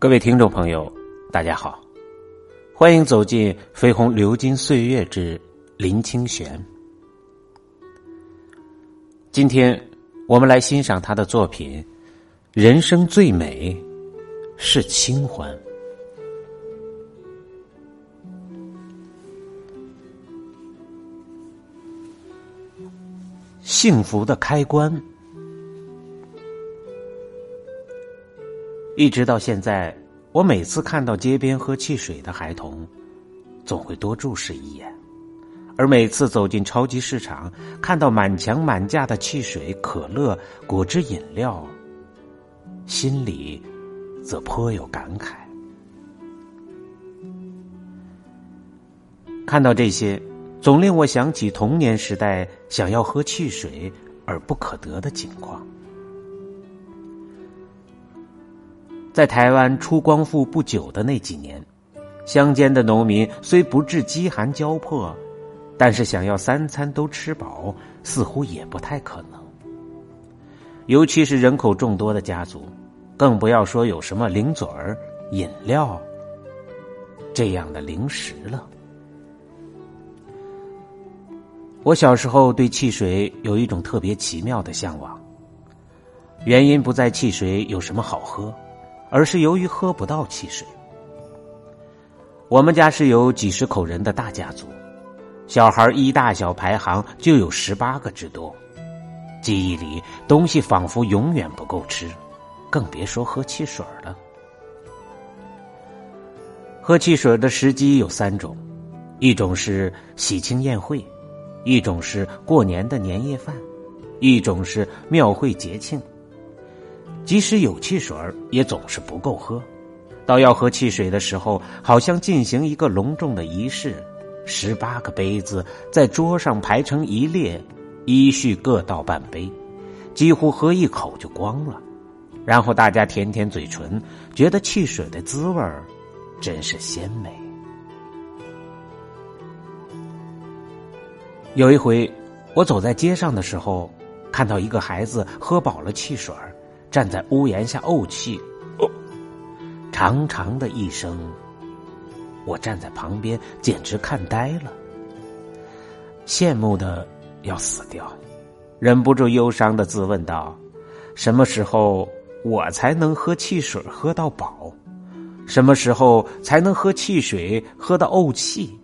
各位听众朋友，大家好，欢迎走进《飞鸿流金岁月之林清玄》。今天我们来欣赏他的作品《人生最美是清欢》。幸福的开关，一直到现在，我每次看到街边喝汽水的孩童，总会多注视一眼；而每次走进超级市场，看到满墙满架的汽水、可乐、果汁饮料，心里则颇有感慨。看到这些。总令我想起童年时代想要喝汽水而不可得的情况。在台湾出光复不久的那几年，乡间的农民虽不至饥寒交迫，但是想要三餐都吃饱，似乎也不太可能。尤其是人口众多的家族，更不要说有什么零嘴儿、饮料这样的零食了。我小时候对汽水有一种特别奇妙的向往，原因不在汽水有什么好喝，而是由于喝不到汽水。我们家是有几十口人的大家族，小孩一大小排行就有十八个之多，记忆里东西仿佛永远不够吃，更别说喝汽水了。喝汽水的时机有三种，一种是喜庆宴会。一种是过年的年夜饭，一种是庙会节庆。即使有汽水也总是不够喝。到要喝汽水的时候，好像进行一个隆重的仪式，十八个杯子在桌上排成一列，依序各倒半杯，几乎喝一口就光了。然后大家舔舔嘴唇，觉得汽水的滋味真是鲜美。有一回，我走在街上的时候，看到一个孩子喝饱了汽水站在屋檐下怄气，哦长长的一声。我站在旁边，简直看呆了，羡慕的要死掉，忍不住忧伤的自问道：什么时候我才能喝汽水喝到饱？什么时候才能喝汽水喝到怄气？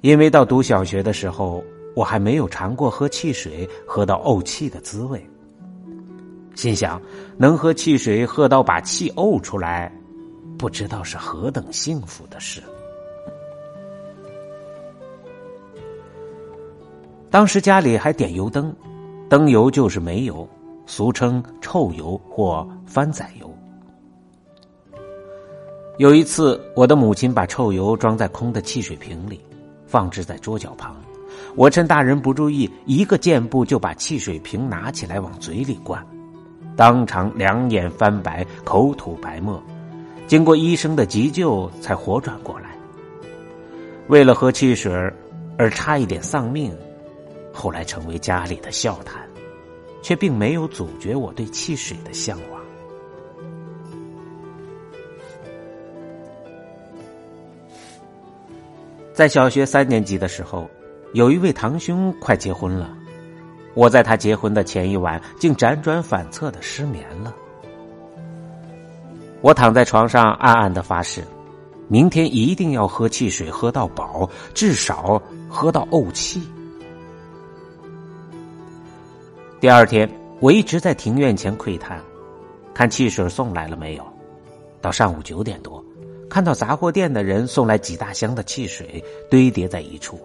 因为到读小学的时候，我还没有尝过喝汽水喝到怄气的滋味。心想，能喝汽水喝到把气呕出来，不知道是何等幸福的事。当时家里还点油灯，灯油就是煤油，俗称臭油或番仔油。有一次，我的母亲把臭油装在空的汽水瓶里。放置在桌角旁，我趁大人不注意，一个箭步就把汽水瓶拿起来往嘴里灌，当场两眼翻白，口吐白沫，经过医生的急救才活转过来。为了喝汽水而差一点丧命，后来成为家里的笑谈，却并没有阻绝我对汽水的向往。在小学三年级的时候，有一位堂兄快结婚了，我在他结婚的前一晚竟辗转反侧的失眠了。我躺在床上暗暗的发誓，明天一定要喝汽水喝到饱，至少喝到怄气。第二天，我一直在庭院前窥探，看汽水送来了没有。到上午九点多。看到杂货店的人送来几大箱的汽水堆叠在一处，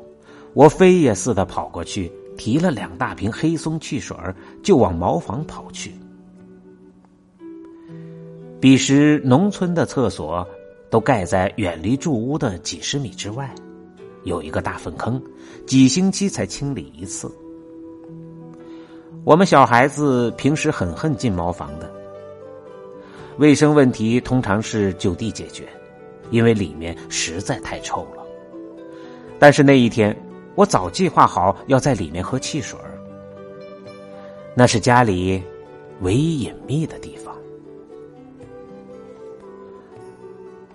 我飞也似的跑过去，提了两大瓶黑松汽水就往茅房跑去。彼时农村的厕所都盖在远离住屋的几十米之外，有一个大粪坑，几星期才清理一次。我们小孩子平时很恨进茅房的，卫生问题通常是就地解决。因为里面实在太臭了，但是那一天我早计划好要在里面喝汽水那是家里唯一隐秘的地方。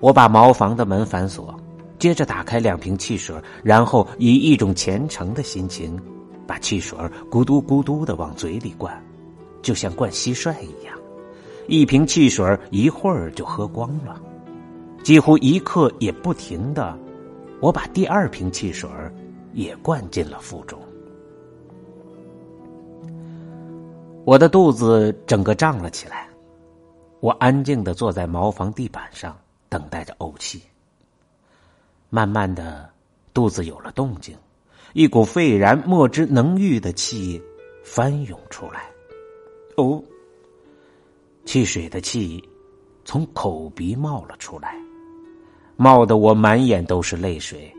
我把茅房的门反锁，接着打开两瓶汽水，然后以一种虔诚的心情，把汽水咕嘟咕嘟的往嘴里灌，就像灌蟋蟀一样。一瓶汽水一会儿就喝光了，几乎一刻也不停的，我把第二瓶汽水也灌进了腹中。我的肚子整个胀了起来，我安静的坐在茅房地板上。等待着怄气。慢慢的，肚子有了动静，一股沸然莫之能御的气翻涌出来。哦，汽水的气从口鼻冒了出来，冒得我满眼都是泪水。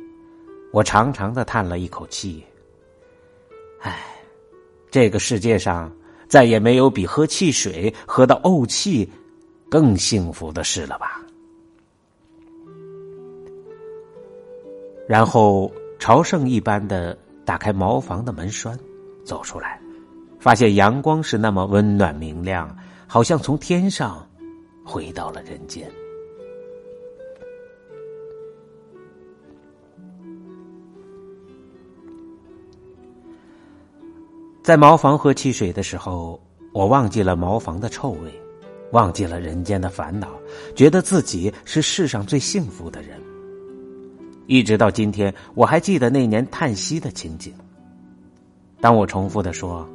我长长的叹了一口气。唉，这个世界上再也没有比喝汽水喝到怄气更幸福的事了吧。然后朝圣一般的打开茅房的门栓，走出来，发现阳光是那么温暖明亮，好像从天上回到了人间。在茅房喝汽水的时候，我忘记了茅房的臭味，忘记了人间的烦恼，觉得自己是世上最幸福的人。一直到今天，我还记得那年叹息的情景。当我重复的说：“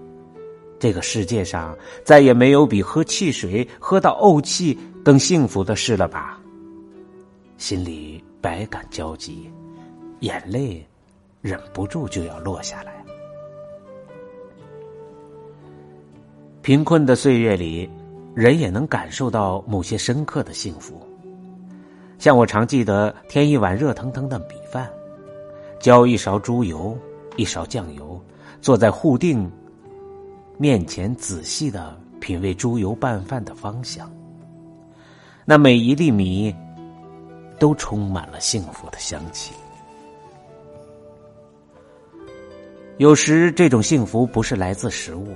这个世界上再也没有比喝汽水喝到怄气更幸福的事了吧？”心里百感交集，眼泪忍不住就要落下来。贫困的岁月里，人也能感受到某些深刻的幸福。像我常记得添一碗热腾腾的米饭，浇一勺猪油，一勺酱油，坐在户定面前仔细的品味猪油拌饭的芳香。那每一粒米都充满了幸福的香气。有时这种幸福不是来自食物。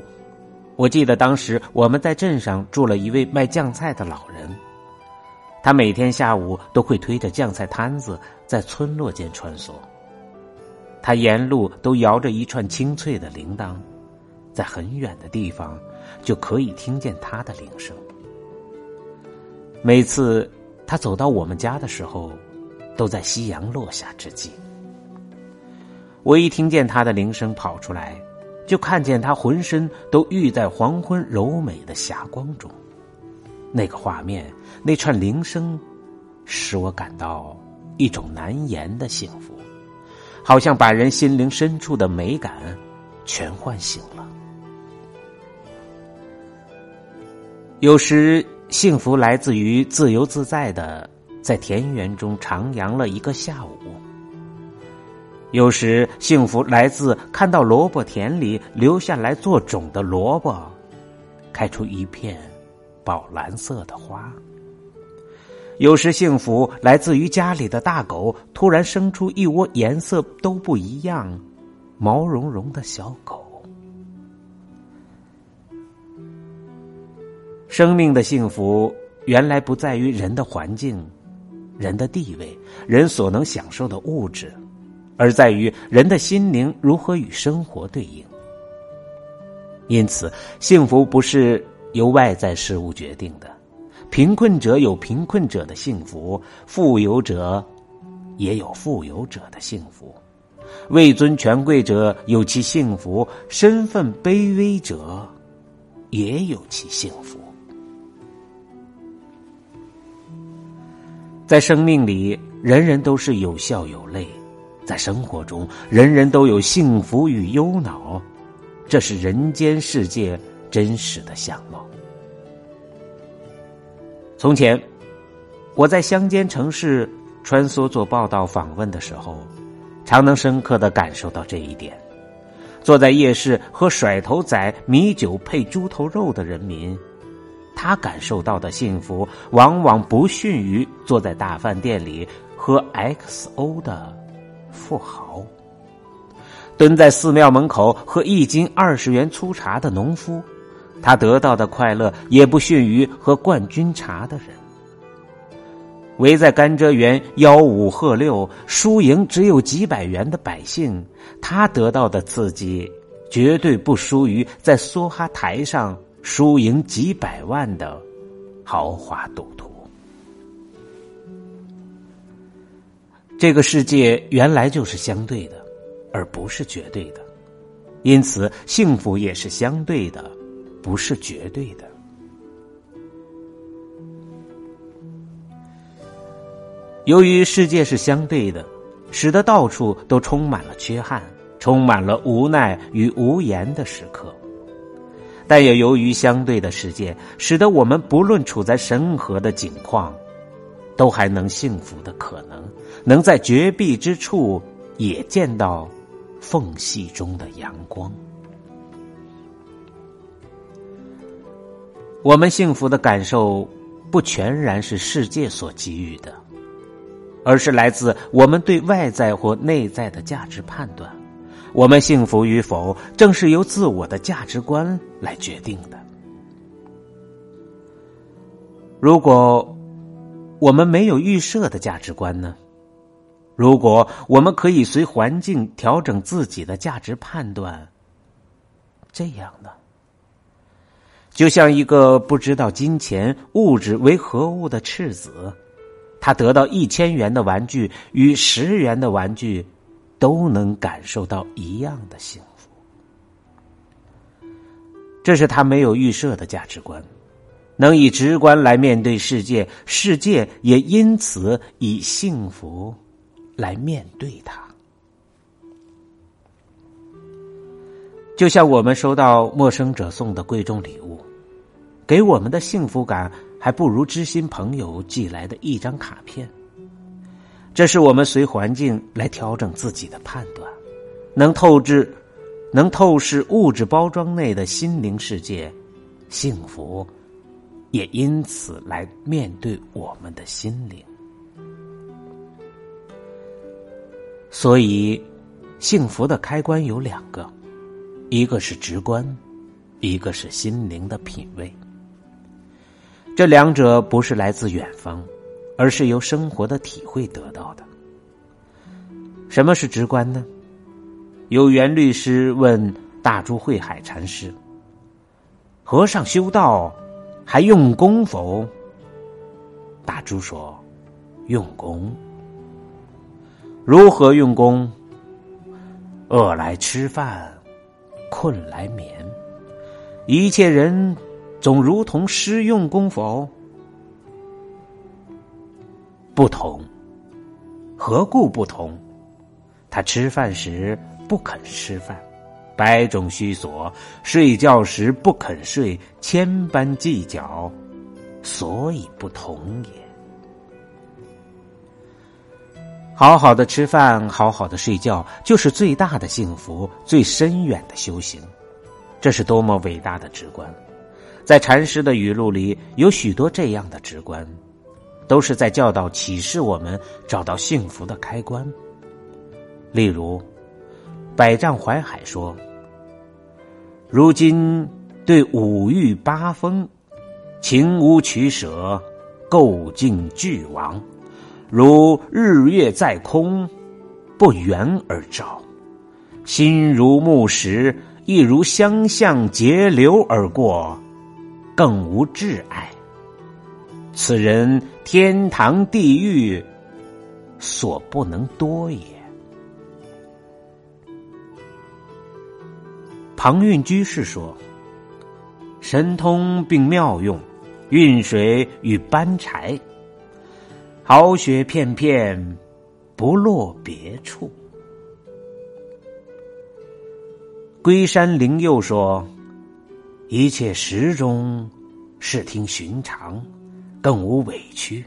我记得当时我们在镇上住了一位卖酱菜的老人。他每天下午都会推着酱菜摊子在村落间穿梭。他沿路都摇着一串清脆的铃铛，在很远的地方就可以听见他的铃声。每次他走到我们家的时候，都在夕阳落下之际。我一听见他的铃声跑出来，就看见他浑身都浴在黄昏柔美的霞光中。那个画面，那串铃声，使我感到一种难言的幸福，好像把人心灵深处的美感全唤醒了。有时，幸福来自于自由自在的在田园中徜徉了一个下午；有时，幸福来自看到萝卜田里留下来做种的萝卜，开出一片。宝蓝色的花。有时幸福来自于家里的大狗突然生出一窝颜色都不一样、毛茸茸的小狗。生命的幸福原来不在于人的环境、人的地位、人所能享受的物质，而在于人的心灵如何与生活对应。因此，幸福不是。由外在事物决定的，贫困者有贫困者的幸福，富有者也有富有者的幸福，位尊权贵者有其幸福，身份卑微者也有其幸福。在生命里，人人都是有笑有泪；在生活中，人人都有幸福与忧恼，这是人间世界。真实的相貌。从前，我在乡间城市穿梭做报道访问的时候，常能深刻的感受到这一点。坐在夜市喝甩头仔米酒配猪头肉的人民，他感受到的幸福，往往不逊于坐在大饭店里喝 XO 的富豪。蹲在寺庙门口喝一斤二十元粗茶的农夫。他得到的快乐也不逊于喝冠军茶的人。围在甘蔗园吆五喝六、输赢只有几百元的百姓，他得到的刺激绝对不输于在梭哈台上输赢几百万的豪华赌徒。这个世界原来就是相对的，而不是绝对的，因此幸福也是相对的，不是绝对的。由于世界是相对的，使得到处都充满了缺憾，充满了无奈与无言的时刻。但也由于相对的世界，使得我们不论处在任何的境况，都还能幸福的可能，能在绝壁之处也见到缝隙中的阳光。我们幸福的感受，不全然是世界所给予的。而是来自我们对外在或内在的价值判断，我们幸福与否，正是由自我的价值观来决定的。如果我们没有预设的价值观呢？如果我们可以随环境调整自己的价值判断，这样呢？就像一个不知道金钱物质为何物的赤子。他得到一千元的玩具与十元的玩具，都能感受到一样的幸福。这是他没有预设的价值观，能以直观来面对世界，世界也因此以幸福来面对他。就像我们收到陌生者送的贵重礼物，给我们的幸福感。还不如知心朋友寄来的一张卡片。这是我们随环境来调整自己的判断，能透支、能透视物质包装内的心灵世界，幸福也因此来面对我们的心灵。所以，幸福的开关有两个，一个是直观，一个是心灵的品味。这两者不是来自远方，而是由生活的体会得到的。什么是直观呢？有缘律师问大珠慧海禅师：“和尚修道还用功否？”大珠说：“用功。如何用功？饿来吃饭，困来眠。一切人。”总如同施用功否？不同，何故不同？他吃饭时不肯吃饭，百种虚索；睡觉时不肯睡，千般计较，所以不同也。好好的吃饭，好好的睡觉，就是最大的幸福，最深远的修行。这是多么伟大的直观！在禅师的语录里，有许多这样的直观，都是在教导启示我们找到幸福的开关。例如，百丈怀海说：“如今对五欲八风，情无取舍，构境俱亡，如日月在空，不圆而照；心如木石，亦如相向截流而过。”更无挚爱，此人天堂地狱所不能多也。庞蕴居士说：“神通并妙用，运水与搬柴，好雪片片，不落别处。”龟山灵佑说。一切时中，视听寻常，更无委屈，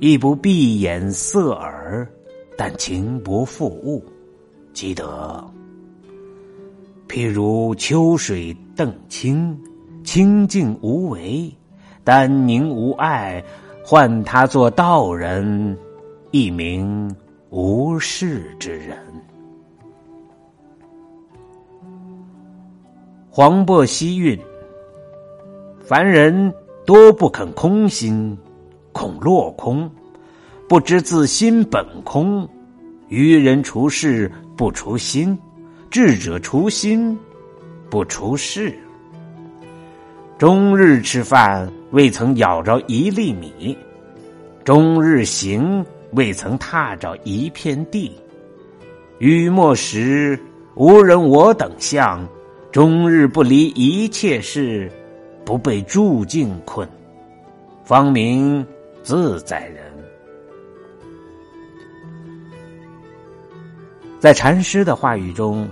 亦不闭眼塞耳，但情不负物，即得。譬如秋水澄清，清净无为，丹宁无碍，唤他做道人，一名无事之人。黄渤西韵，凡人多不肯空心，恐落空，不知自心本空。于人除事不除心，智者除心不除事。终日吃饭未曾咬着一粒米，终日行未曾踏着一片地。雨末时无人我等相，终日不离一切事，不被住境困，方名自在人。在禅师的话语中，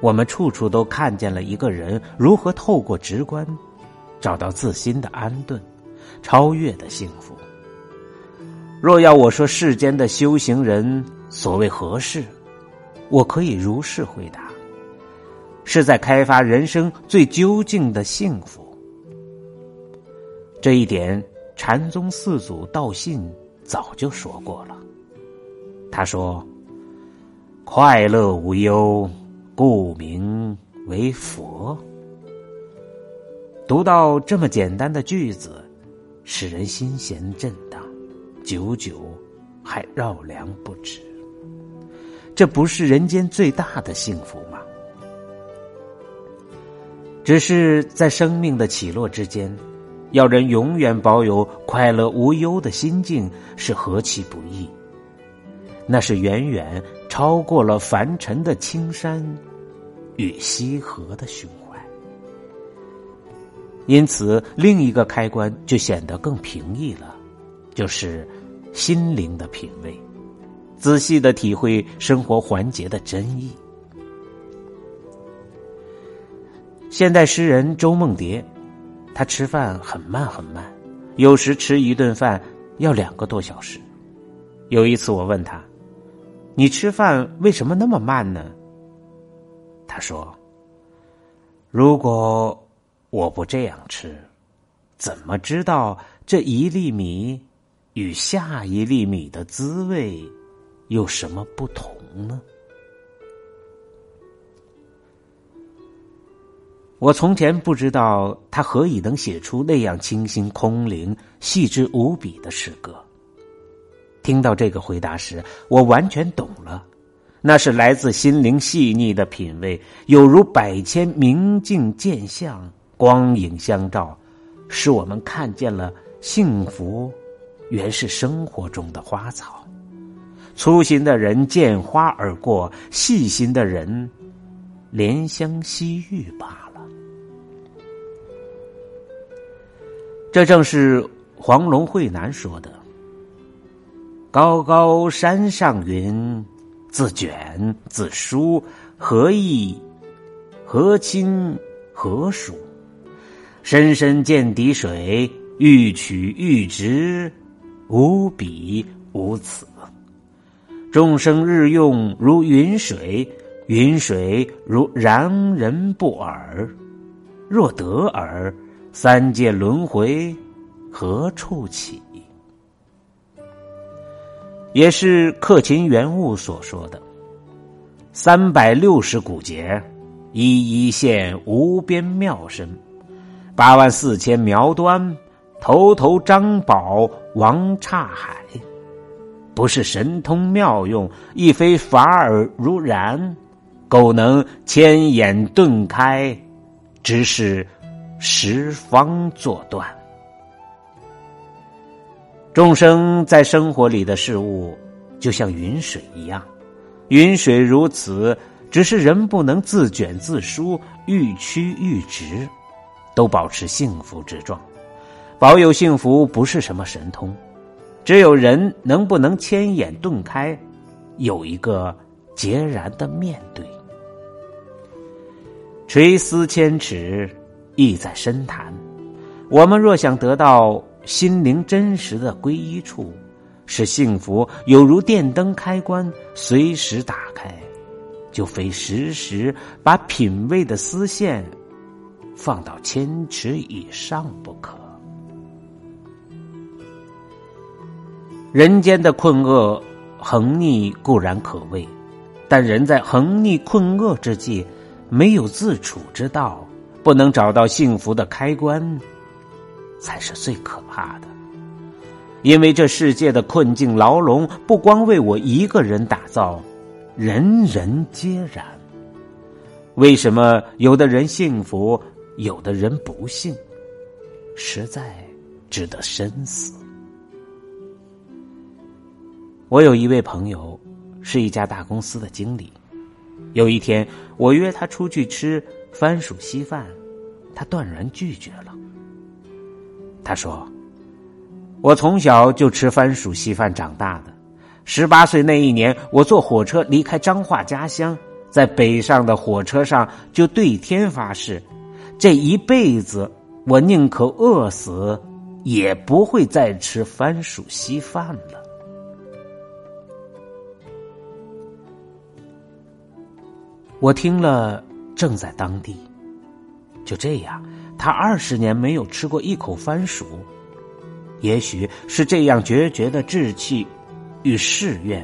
我们处处都看见了一个人如何透过直观，找到自心的安顿、超越的幸福。若要我说世间的修行人所谓何事，我可以如是回答：是在开发人生最究竟的幸福。这一点，禅宗四祖道信早就说过了。他说。快乐无忧，故名为佛。读到这么简单的句子，使人心弦震荡，久久还绕梁不止。这不是人间最大的幸福吗？只是在生命的起落之间，要人永远保有快乐无忧的心境，是何其不易。那是远远超过了凡尘的青山与西河的胸怀，因此另一个开关就显得更平易了，就是心灵的品味，仔细的体会生活环节的真意。现代诗人周梦蝶，他吃饭很慢很慢，有时吃一顿饭要两个多小时。有一次我问他。你吃饭为什么那么慢呢？说：“如果我不这样吃，怎么知道这一粒米与下一粒米的滋味有什么不同呢？”我从前不知道他何以能写出那样清新空灵、细致无比的诗歌。听到这个回答时，我完全懂了，那是来自心灵细腻的品味，有如百千明镜见相，光影相照，使我们看见了幸福，原是生活中的花草。粗心的人见花而过，细心的人怜香惜玉罢了。这正是黄龙慧南说的。高高山上云，自卷自舒，何意？何亲？何属？深深见底水，欲取欲直，无彼无此。众生日用如云水，云水如然人不耳。若得尔，三界轮回何处起？也是克勤元悟所说的：“三百六十古节，一一现无边妙身；八万四千苗端，头头张宝王刹海。不是神通妙用，亦非法尔如然，苟能千眼顿开，只是十方作断。”众生在生活里的事物，就像云水一样，云水如此，只是人不能自卷自舒，愈曲愈直，都保持幸福之状。保有幸福不是什么神通，只有人能不能千眼顿开，有一个截然的面对。垂丝千尺，意在深潭。我们若想得到。心灵真实的归依处，使幸福有如电灯开关，随时打开，就非时时把品味的丝线放到千尺以上不可。人间的困厄横逆固然可畏，但人在横逆困厄之际，没有自处之道，不能找到幸福的开关。才是最可怕的。因为这世界的困境牢笼不光为我一个人打造，人人皆然。为什么有的人幸福，有的人不幸？实在值得深思。我有一位朋友，是一家大公司的经理。有一天，我约他出去吃番薯稀饭，他断然拒绝了。他说：“我从小就吃番薯稀饭长大的。十八岁那一年，我坐火车离开彰化家乡，在北上的火车上就对天发誓，这一辈子我宁可饿死，也不会再吃番薯稀饭了。”我听了，正在当地。就这样，他二十年没有吃过一口番薯。也许是这样决绝的志气与誓愿，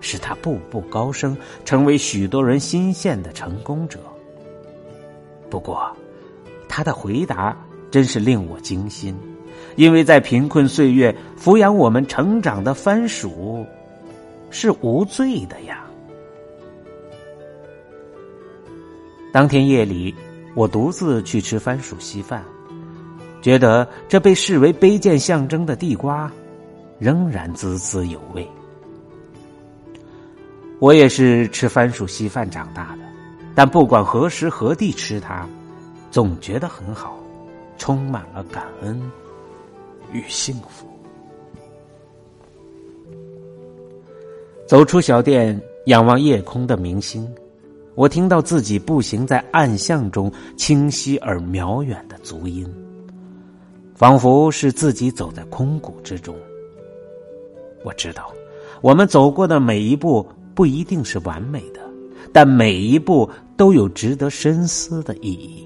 使他步步高升，成为许多人心羡的成功者。不过，他的回答真是令我惊心，因为在贫困岁月抚养我们成长的番薯，是无罪的呀。当天夜里，我独自去吃番薯稀饭，觉得这被视为卑贱象征的地瓜，仍然滋滋有味。我也是吃番薯稀饭长大的，但不管何时何地吃它，总觉得很好，充满了感恩与幸福。走出小店，仰望夜空的明星。我听到自己步行在暗巷中清晰而渺远的足音，仿佛是自己走在空谷之中。我知道，我们走过的每一步不一定是完美的，但每一步都有值得深思的意义。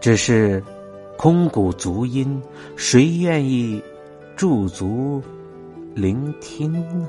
只是，空谷足音，谁愿意驻足聆听呢？